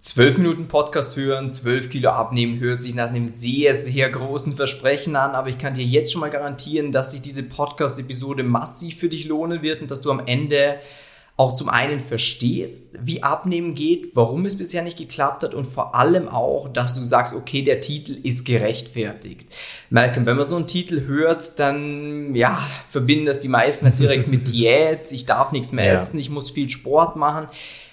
Zwölf Minuten Podcast hören, zwölf Kilo abnehmen, hört sich nach einem sehr, sehr großen Versprechen an, aber ich kann dir jetzt schon mal garantieren, dass sich diese Podcast-Episode massiv für dich lohnen wird und dass du am Ende auch zum einen verstehst, wie Abnehmen geht, warum es bisher nicht geklappt hat und vor allem auch, dass du sagst, okay, der Titel ist gerechtfertigt. Malcolm, wenn man so einen Titel hört, dann ja, verbinden das die meisten halt direkt mit Diät, ich darf nichts mehr ja. essen, ich muss viel Sport machen.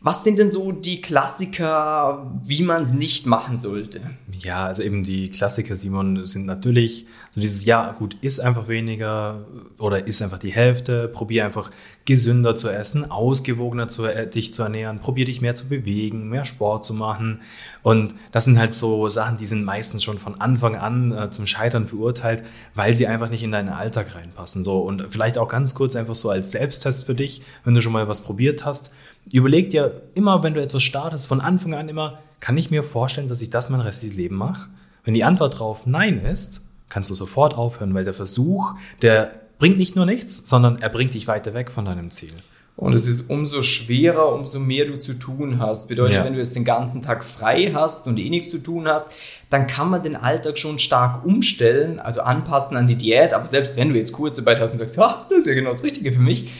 Was sind denn so die Klassiker, wie man es nicht machen sollte? Ja, also eben die Klassiker, Simon, sind natürlich so dieses, ja, gut, isst einfach weniger oder isst einfach die Hälfte, probier einfach gesünder zu essen, ausgewogener zu, äh, dich zu ernähren, probier dich mehr zu bewegen, mehr Sport zu machen. Und das sind halt so Sachen, die sind meistens schon von Anfang an äh, zum Scheitern verurteilt, weil sie einfach nicht in deinen Alltag reinpassen. So, und vielleicht auch ganz kurz einfach so als Selbsttest für dich, wenn du schon mal was probiert hast Überleg dir immer, wenn du etwas startest, von Anfang an immer, kann ich mir vorstellen, dass ich das mein restliches Leben mache? Wenn die Antwort darauf Nein ist, kannst du sofort aufhören, weil der Versuch, der bringt nicht nur nichts, sondern er bringt dich weiter weg von deinem Ziel. Und es ist umso schwerer, umso mehr du zu tun hast. Bedeutet, ja. wenn du jetzt den ganzen Tag frei hast und eh nichts zu tun hast, dann kann man den Alltag schon stark umstellen, also anpassen an die Diät. Aber selbst wenn du jetzt Kurzarbeit hast und sagst, ja, das ist ja genau das Richtige für mich,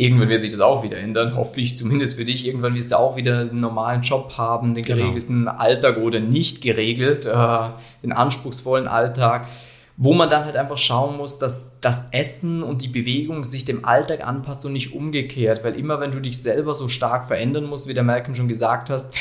Irgendwann wird sich das auch wieder ändern, hoffe ich zumindest für dich. Irgendwann wirst du auch wieder einen normalen Job haben, den genau. geregelten genau. Alltag oder nicht geregelt, äh, den anspruchsvollen Alltag, wo man dann halt einfach schauen muss, dass das Essen und die Bewegung sich dem Alltag anpasst und nicht umgekehrt. Weil immer wenn du dich selber so stark verändern musst, wie der Malcolm schon gesagt hast,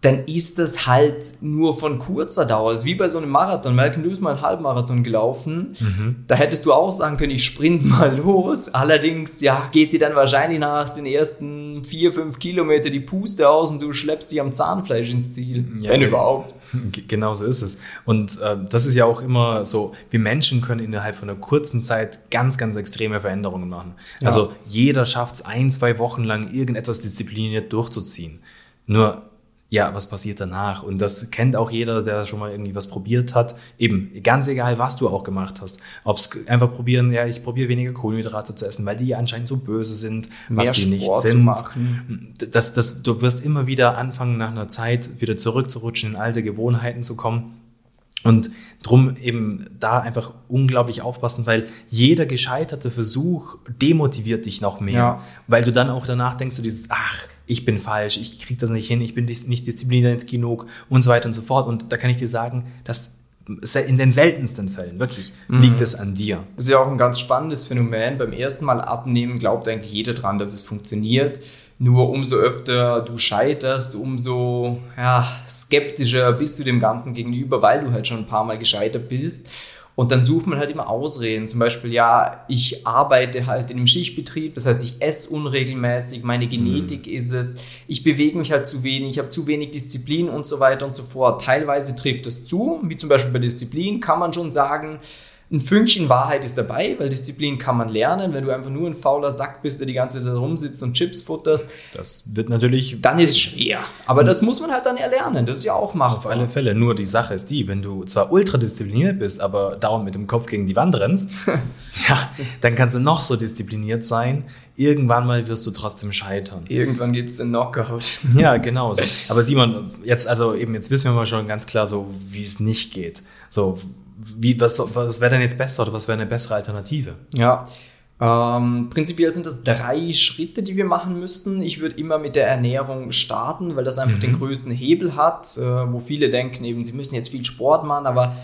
dann ist das halt nur von kurzer Dauer. Das ist wie bei so einem Marathon. Malcolm, du bist mal einen Halbmarathon gelaufen. Mhm. Da hättest du auch sagen können, ich sprint mal los. Allerdings, ja, geht dir dann wahrscheinlich nach den ersten vier, fünf Kilometer die Puste aus und du schleppst dich am Zahnfleisch ins Ziel. Ja, wenn überhaupt. Genau so ist es. Und äh, das ist ja auch immer so, wir Menschen können innerhalb von einer kurzen Zeit ganz, ganz extreme Veränderungen machen. Ja. Also jeder schafft es ein, zwei Wochen lang irgendetwas diszipliniert durchzuziehen. Nur ja, was passiert danach? Und das kennt auch jeder, der schon mal irgendwie was probiert hat. Eben, ganz egal, was du auch gemacht hast. Ob es einfach probieren, ja, ich probiere weniger Kohlenhydrate zu essen, weil die anscheinend so böse sind, Mehr was die nicht sind. Das, das, du wirst immer wieder anfangen, nach einer Zeit wieder zurückzurutschen, in alte Gewohnheiten zu kommen. Und drum eben da einfach unglaublich aufpassen, weil jeder gescheiterte Versuch demotiviert dich noch mehr. Ja. Weil du dann auch danach denkst, du dieses, ach, ich bin falsch, ich kriege das nicht hin, ich bin nicht diszipliniert genug und so weiter und so fort. Und da kann ich dir sagen, dass in den seltensten Fällen, wirklich, mhm. liegt es an dir. Das ist ja auch ein ganz spannendes Phänomen. Beim ersten Mal abnehmen glaubt eigentlich jeder dran, dass es funktioniert. Nur umso öfter du scheiterst, umso ja, skeptischer bist du dem Ganzen gegenüber, weil du halt schon ein paar Mal gescheitert bist. Und dann sucht man halt immer Ausreden. Zum Beispiel, ja, ich arbeite halt in einem Schichtbetrieb, das heißt, ich esse unregelmäßig, meine Genetik mhm. ist es, ich bewege mich halt zu wenig, ich habe zu wenig Disziplin und so weiter und so fort. Teilweise trifft das zu, wie zum Beispiel bei Disziplin kann man schon sagen, ein Fünkchen Wahrheit ist dabei, weil Disziplin kann man lernen. Wenn du einfach nur ein fauler Sack bist, der die ganze Zeit rumsitzt und Chips futterst, das wird natürlich. Dann ist schwer. Aber das muss man halt dann erlernen. Das ist ja auch machbar. Auf alle Fälle. Nur die Sache ist die, wenn du zwar ultra diszipliniert bist, aber dauernd mit dem Kopf gegen die Wand rennst, ja, dann kannst du noch so diszipliniert sein. Irgendwann mal wirst du trotzdem scheitern. Irgendwann gibt es einen Knockout. Ja, genau. So. Aber Simon, jetzt, also eben, jetzt wissen wir mal schon ganz klar so, wie es nicht geht. So, wie, was, was wäre denn jetzt besser oder was wäre eine bessere Alternative? Ja, ähm, prinzipiell sind das drei Schritte, die wir machen müssen. Ich würde immer mit der Ernährung starten, weil das einfach mhm. den größten Hebel hat, äh, wo viele denken eben, sie müssen jetzt viel Sport machen, aber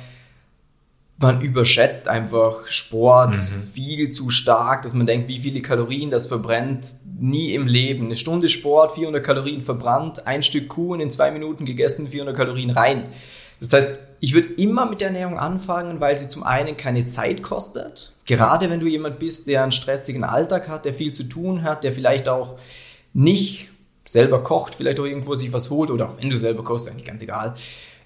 man überschätzt einfach Sport mhm. viel zu stark, dass man denkt, wie viele Kalorien das verbrennt. Nie im Leben. Eine Stunde Sport, 400 Kalorien verbrannt, ein Stück Kuh und in zwei Minuten gegessen, 400 Kalorien rein. Das heißt, ich würde immer mit der Ernährung anfangen, weil sie zum einen keine Zeit kostet. Gerade wenn du jemand bist, der einen stressigen Alltag hat, der viel zu tun hat, der vielleicht auch nicht selber kocht, vielleicht auch irgendwo sich was holt oder auch wenn du selber kochst, eigentlich ganz egal.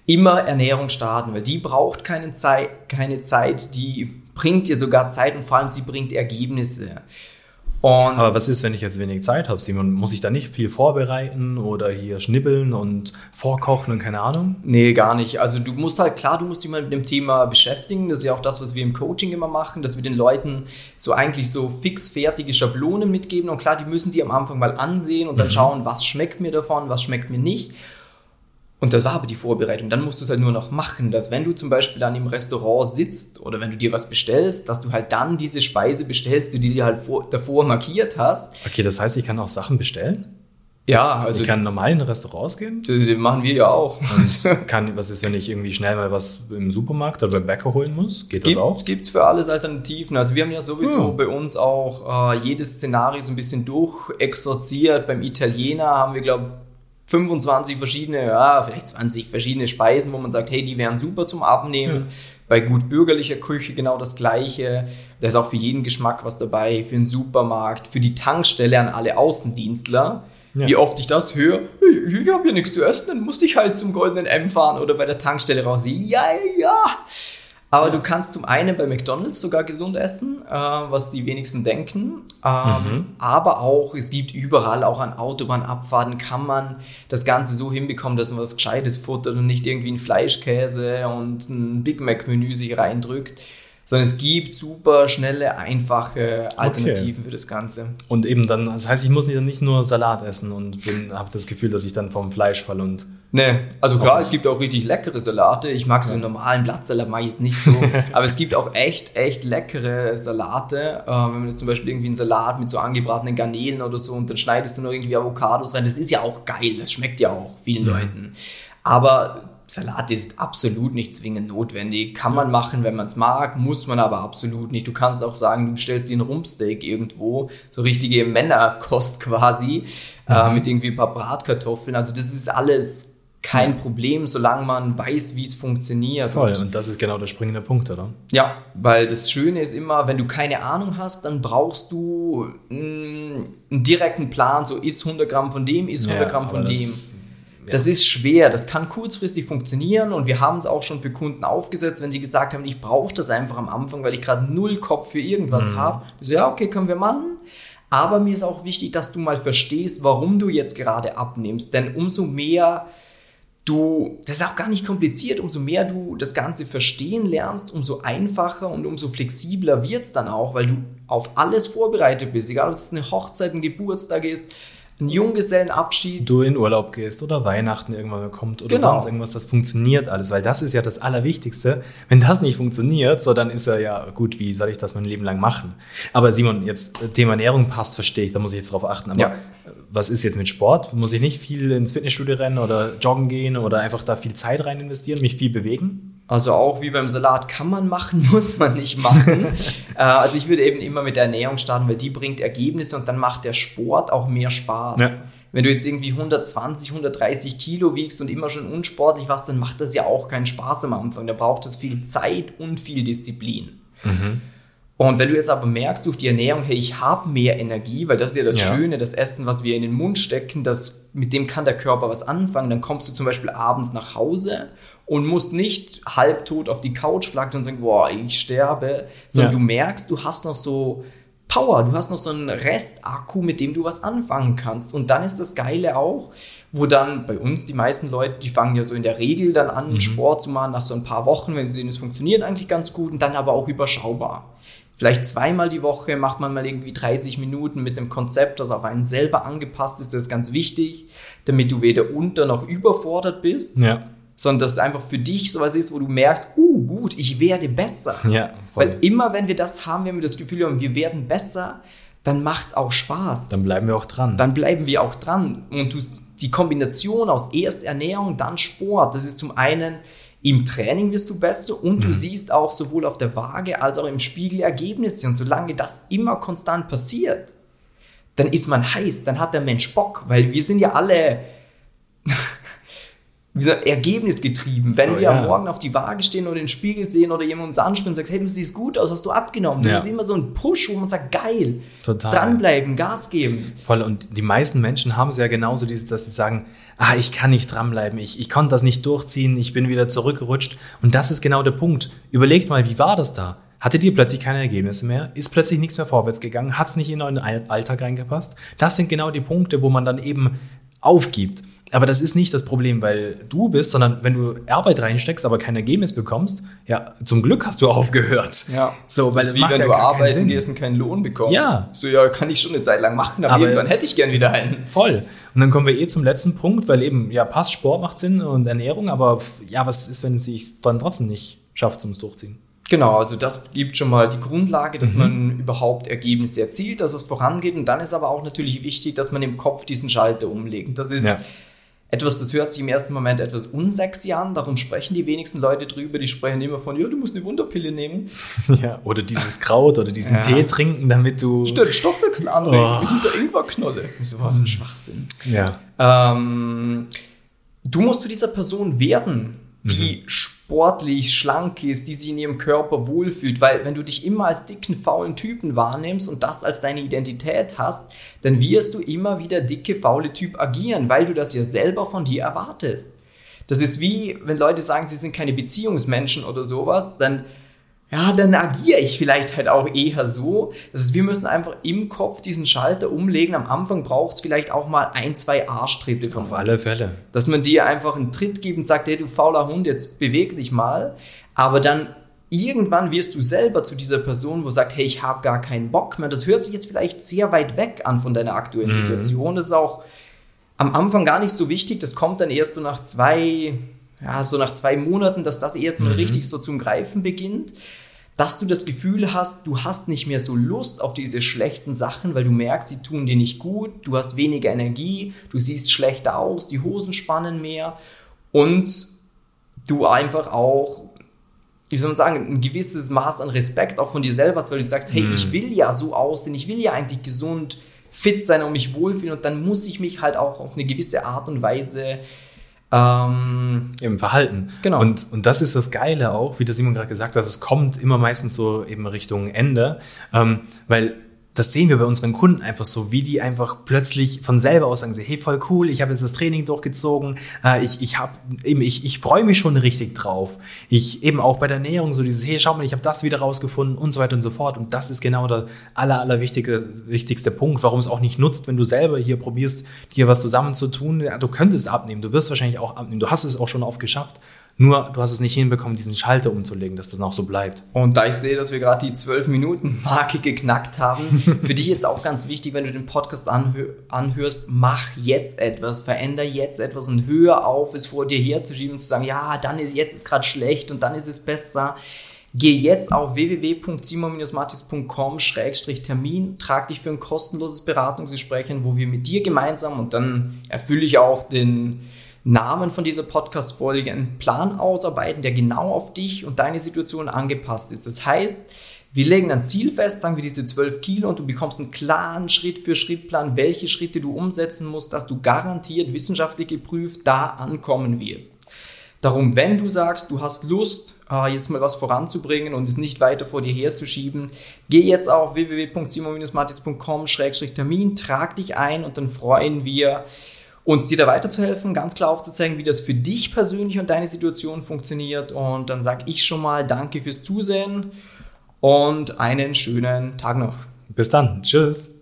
Immer Ernährung starten, weil die braucht keine Zeit, keine Zeit, die bringt dir sogar Zeit und vor allem sie bringt Ergebnisse. Und Aber was ist, wenn ich jetzt wenig Zeit habe, Simon? Muss ich da nicht viel vorbereiten oder hier schnibbeln und vorkochen und keine Ahnung? Nee, gar nicht. Also du musst halt, klar, du musst dich mal mit dem Thema beschäftigen. Das ist ja auch das, was wir im Coaching immer machen, dass wir den Leuten so eigentlich so fixfertige Schablonen mitgeben. Und klar, die müssen die am Anfang mal ansehen und dann mhm. schauen, was schmeckt mir davon, was schmeckt mir nicht. Und das war aber die Vorbereitung. Dann musst du es halt nur noch machen, dass wenn du zum Beispiel dann im Restaurant sitzt oder wenn du dir was bestellst, dass du halt dann diese Speise bestellst, die du dir halt vor, davor markiert hast. Okay, das heißt, ich kann auch Sachen bestellen? Ja, also. Ich kann normal in Restaurants gehen? Das machen wir ja auch. Und kann, was ist, wenn ich irgendwie schnell mal was im Supermarkt oder beim Bäcker holen muss? Geht das Gibt, auch? Gibt's für alles Alternativen. Also wir haben ja sowieso Hm. bei uns auch äh, jedes Szenario so ein bisschen durchexorziert. Beim Italiener haben wir, glaube 25 verschiedene, ja, vielleicht 20 verschiedene Speisen, wo man sagt, hey, die wären super zum Abnehmen. Bei gut bürgerlicher Küche genau das Gleiche. Da ist auch für jeden Geschmack was dabei, für den Supermarkt, für die Tankstelle an alle Außendienstler. Ja. Wie oft ich das höre, hey, ich habe hier nichts zu essen, dann musste ich halt zum Goldenen M fahren oder bei der Tankstelle raus. Ja, ja. Aber du kannst zum einen bei McDonalds sogar gesund essen, äh, was die wenigsten denken. Ähm, Aber auch, es gibt überall, auch an Autobahnabfahrten, kann man das Ganze so hinbekommen, dass man was Gescheites futtert und nicht irgendwie ein Fleischkäse und ein Big Mac-Menü sich reindrückt. Sondern es gibt super schnelle, einfache Alternativen für das Ganze. Und eben dann, das heißt, ich muss nicht, nicht nur Salat essen und habe das Gefühl, dass ich dann vom Fleisch falle und Ne, also klar, es gibt auch richtig leckere Salate. Ich mag so einen normalen Blattsalat mag ich jetzt nicht so, aber es gibt auch echt, echt leckere Salate. Äh, wenn man jetzt zum Beispiel irgendwie einen Salat mit so angebratenen Garnelen oder so und dann schneidest du noch irgendwie Avocados rein, das ist ja auch geil, das schmeckt ja auch vielen Leuten. Aber Salat ist absolut nicht zwingend notwendig. Kann man machen, wenn man es mag, muss man aber absolut nicht. Du kannst auch sagen, du bestellst dir ein Rumpsteak irgendwo, so richtige Männerkost quasi, äh, mit irgendwie ein paar Bratkartoffeln. Also das ist alles kein Problem, solange man weiß, wie es funktioniert. voll. Und Und das ist genau der springende Punkt, oder? ja, weil das Schöne ist immer, wenn du keine Ahnung hast, dann brauchst du mh, einen direkten Plan, so ist 100 Gramm von dem, ist 100 Gramm von dem. das- Das ist schwer, das kann kurzfristig funktionieren und wir haben es auch schon für Kunden aufgesetzt, wenn sie gesagt haben, ich brauche das einfach am Anfang, weil ich gerade null Kopf für irgendwas habe. So, ja, okay, können wir machen. Aber mir ist auch wichtig, dass du mal verstehst, warum du jetzt gerade abnimmst. Denn umso mehr du, das ist auch gar nicht kompliziert, umso mehr du das Ganze verstehen lernst, umso einfacher und umso flexibler wird es dann auch, weil du auf alles vorbereitet bist. Egal, ob es eine Hochzeit, ein Geburtstag ist, ein Junggesellenabschied. Du in Urlaub gehst oder Weihnachten irgendwann kommt oder Genau. sonst irgendwas, das funktioniert alles, weil das ist ja das Allerwichtigste. Wenn das nicht funktioniert, so dann ist er ja gut, wie soll ich das mein Leben lang machen? Aber Simon, jetzt äh, Thema Ernährung passt, verstehe ich, da muss ich jetzt drauf achten. Aber Ja. was ist jetzt mit Sport? Muss ich nicht viel ins Fitnessstudio rennen oder joggen gehen oder einfach da viel Zeit rein investieren, mich viel bewegen? Also auch wie beim Salat kann man machen, muss man nicht machen. äh, also ich würde eben immer mit der Ernährung starten, weil die bringt Ergebnisse und dann macht der Sport auch mehr Spaß. Ja. Wenn du jetzt irgendwie 120, 130 Kilo wiegst und immer schon unsportlich warst, dann macht das ja auch keinen Spaß am Anfang. Da braucht es viel Zeit und viel Disziplin. Und wenn du jetzt aber merkst durch die Ernährung, hey, ich habe mehr Energie, weil das ist ja das Ja. Schöne, das Essen, was wir in den Mund stecken, das, mit dem kann der Körper was anfangen, dann kommst du zum Beispiel abends nach Hause und musst nicht halbtot auf die Couch flacken und sagen, boah, ich sterbe, sondern Ja. du merkst, du hast noch so Power, du hast noch so einen Restakku, mit dem du was anfangen kannst. Und dann ist das Geile auch, wo dann bei uns die meisten Leute, die fangen ja so in der Regel dann an, Sport zu machen nach so ein paar Wochen, wenn sie sehen, es funktioniert eigentlich ganz gut und dann aber auch überschaubar. Vielleicht zweimal die Woche macht man mal irgendwie 30 Minuten mit einem Konzept, das auf einen selber angepasst ist. Das ist ganz wichtig, damit du weder unter noch überfordert bist, Ja. Sondern dass es einfach für dich sowas ist, wo du merkst, uh, gut, ich werde besser. Ja, voll. Weil immer, wenn wir das haben, wenn wir das Gefühl haben, wir werden besser, dann macht es auch Spaß. Dann bleiben wir auch dran. Dann bleiben wir auch dran. Und du, die Kombination aus erst Ernährung, dann Sport, das ist zum einen im Training wirst du besser und du siehst auch sowohl auf der Waage als auch im Spiegel Ergebnisse. Und solange das immer konstant passiert, dann ist man heiß, dann hat der Mensch Bock, weil wir sind ja alle wie so ergebnisgetrieben. Wenn Oh, wir ja. morgen auf die Waage stehen oder den Spiegel sehen oder jemand uns anspricht und sagt, hey, du siehst gut aus, hast du abgenommen. Das Ja. ist immer so ein Push, wo man sagt, geil, Total. dranbleiben, Gas geben. Voll. Und die meisten Menschen haben es ja genauso, dass sie sagen, ah, ich kann nicht dranbleiben, ich, ich konnte das nicht durchziehen, ich bin wieder zurückgerutscht. Und das ist genau der Punkt. Überlegt mal, wie war das da? Hattet ihr plötzlich keine Ergebnisse mehr? Ist plötzlich nichts mehr vorwärts gegangen? Hat es nicht in euren All- Alltag reingepasst? Das sind genau die Punkte, wo man dann eben aufgibt. Aber das ist nicht das Problem, weil du bist, sondern wenn du Arbeit reinsteckst, aber kein Ergebnis bekommst, ja, zum Glück hast du aufgehört. Ja. So, weil das es wie wenn ja du arbeiten gehst und keinen Lohn bekommst. Ja. So, ja, kann ich schon eine Zeit lang machen, aber, Aber- irgendwann hätte ich gern wieder einen. Voll. Und dann kommen wir eh zum letzten Punkt, weil eben, ja, passt, Sport macht Sinn und Ernährung, aber ja, was ist, wenn es sich dann trotzdem nicht schafft zum Durchziehen? Genau, also das gibt schon mal die Grundlage, dass Mhm. man überhaupt Ergebnisse erzielt, dass es vorangeht. Und dann ist aber auch natürlich wichtig, dass man im Kopf diesen Schalter umlegt. Das ist Ja. Etwas, das hört sich im ersten Moment etwas unsexy an. Darum sprechen die wenigsten Leute drüber. Die sprechen immer von, ja, du musst eine Wunderpille nehmen. Ja, oder dieses Kraut oder diesen Ja. Tee trinken, damit du. Statt Stoffwechsel anregen Oh. mit dieser Ingwerknolle. Das war so ein Schwachsinn. Ja. Ähm, du musst zu dieser Person werden, die sportlich, schlank ist, die sich in ihrem Körper wohlfühlt. Weil wenn du dich immer als dicken, faulen Typen wahrnimmst und das als deine Identität hast, dann wirst du immer wieder dicke, faule Typ agieren, weil du das ja selber von dir erwartest. Das ist wie, wenn Leute sagen, sie sind keine Beziehungsmenschen oder sowas, dann ja, dann agiere ich vielleicht halt auch eher so. Das ist, wir müssen einfach im Kopf diesen Schalter umlegen. Am Anfang braucht es vielleicht auch mal ein, zwei Arschtritte von Auf uns. alle Fälle. Dass man dir einfach einen Tritt gibt und sagt, hey, du fauler Hund, jetzt beweg dich mal. Aber dann irgendwann wirst du selber zu dieser Person, wo sagt, hey, ich habe gar keinen Bock mehr. Das hört sich jetzt vielleicht sehr weit weg an von deiner aktuellen Mhm. Situation. Das ist auch am Anfang gar nicht so wichtig. Das kommt dann erst so nach zwei, ja, so nach zwei Monaten, dass das erstmal Mhm. richtig so zum Greifen beginnt. Dass du das Gefühl hast, du hast nicht mehr so Lust auf diese schlechten Sachen, weil du merkst, sie tun dir nicht gut, du hast weniger Energie, du siehst schlechter aus, die Hosen spannen mehr und du einfach auch, wie soll man sagen, ein gewisses Maß an Respekt auch von dir selber hast, weil du sagst, hey, ich will ja so aussehen, ich will ja eigentlich gesund, fit sein und mich wohlfühlen und dann muss ich mich halt auch auf eine gewisse Art und Weise ähm, Im Verhalten. Genau. Und, und das ist das Geile auch, wie der Simon gerade gesagt hat, es kommt immer meistens so eben Richtung Ende, ähm, weil das sehen wir bei unseren Kunden einfach so, wie die einfach plötzlich von selber aus sagen, hey, voll cool, ich habe jetzt das Training durchgezogen, äh, ich, ich ich, ich freue mich schon richtig drauf. Ich eben auch bei der Ernährung so dieses, hey, schau mal, ich habe das wieder rausgefunden und so weiter und so fort. Und das ist genau der aller, aller wichtige, wichtigste Punkt, warum es auch nicht nutzt, wenn du selber hier probierst, dir was zusammenzutun. Ja, du könntest abnehmen, du wirst wahrscheinlich auch abnehmen, du hast es auch schon oft geschafft. Nur du hast es nicht hinbekommen, diesen Schalter umzulegen, dass das noch so bleibt. Und da ich sehe, dass wir gerade die 12-Minuten-Marke geknackt haben, für dich jetzt auch ganz wichtig, wenn du den Podcast anhö anhörst, mach jetzt etwas, veränder jetzt etwas und hör auf, es vor dir herzuschieben und zu sagen, ja, dann ist jetzt ist gerade schlecht und dann ist es besser. Geh jetzt auf www.simon-matis.com-termin, trag dich für ein kostenloses Beratungsgespräch ein, wo wir mit dir gemeinsam und dann erfülle ich auch den Namen von dieser Podcast-Folge einen Plan ausarbeiten, der genau auf dich und deine Situation angepasst ist. Das heißt, wir legen ein Ziel fest, sagen wir diese 12 Kilo und du bekommst einen klaren Schritt-für-Schritt-Plan, welche Schritte du umsetzen musst, dass du garantiert wissenschaftlich geprüft da ankommen wirst. Darum, wenn du sagst, du hast Lust, äh, jetzt mal was voranzubringen und es nicht weiter vor dir herzuschieben, geh jetzt auf www.simon-matis.com-termin, trag dich ein und dann freuen wir uns dir da weiterzuhelfen, ganz klar aufzuzeigen, wie das für dich persönlich und deine Situation funktioniert. Und dann sage ich schon mal Danke fürs Zusehen und einen schönen Tag noch. Bis dann. Tschüss.